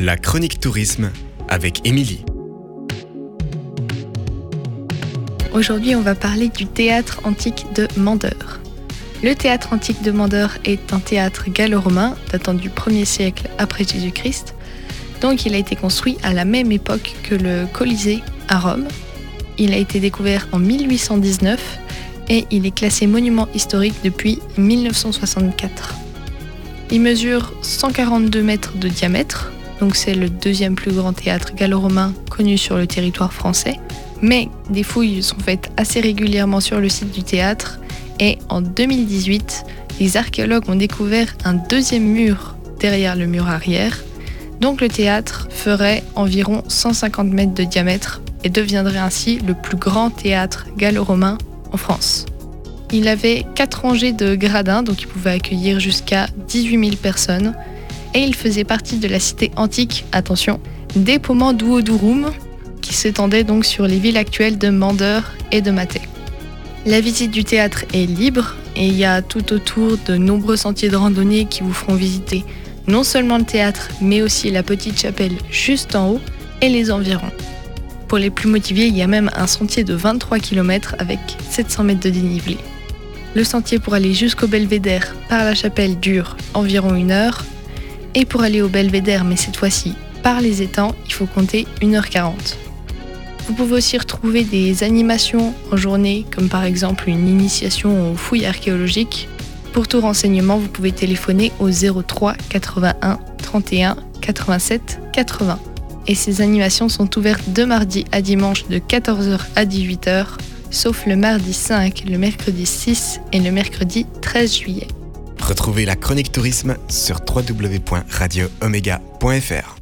La chronique tourisme avec Émilie. Aujourd'hui, on va parler du théâtre antique de Mandeur. Le théâtre antique de Mandeur est un théâtre gallo-romain datant du 1er siècle après Jésus-Christ. Donc, il a été construit à la même époque que le Colisée à Rome. Il a été découvert en 1819 et il est classé monument historique depuis 1964. Il mesure 142 mètres de diamètre, donc c'est le deuxième plus grand théâtre gallo-romain connu sur le territoire français. Mais des fouilles sont faites assez régulièrement sur le site du théâtre et en 2018, les archéologues ont découvert un deuxième mur derrière le mur arrière. Donc le théâtre ferait environ 150 mètres de diamètre et deviendrait ainsi le plus grand théâtre gallo-romain en France. Il avait quatre rangées de gradins, donc il pouvait accueillir jusqu'à 18 000 personnes. Et il faisait partie de la cité antique, attention, d'Epoman Duodurum, qui s'étendait donc sur les villes actuelles de Mandeur et de Maté. La visite du théâtre est libre et il y a tout autour de nombreux sentiers de randonnée qui vous feront visiter non seulement le théâtre, mais aussi la petite chapelle juste en haut et les environs. Pour les plus motivés, il y a même un sentier de 23 km avec 700 mètres de dénivelé. Le sentier pour aller jusqu'au belvédère par la chapelle dure environ une heure. Et pour aller au belvédère, mais cette fois-ci par les étangs, il faut compter 1h40. Vous pouvez aussi retrouver des animations en journée, comme par exemple une initiation aux fouilles archéologiques. Pour tout renseignement, vous pouvez téléphoner au 03 81 31 87 80. Et ces animations sont ouvertes de mardi à dimanche de 14h à 18h sauf le mardi 5, le mercredi 6 et le mercredi 13 juillet. Retrouvez la chronique tourisme sur www.radioomega.fr.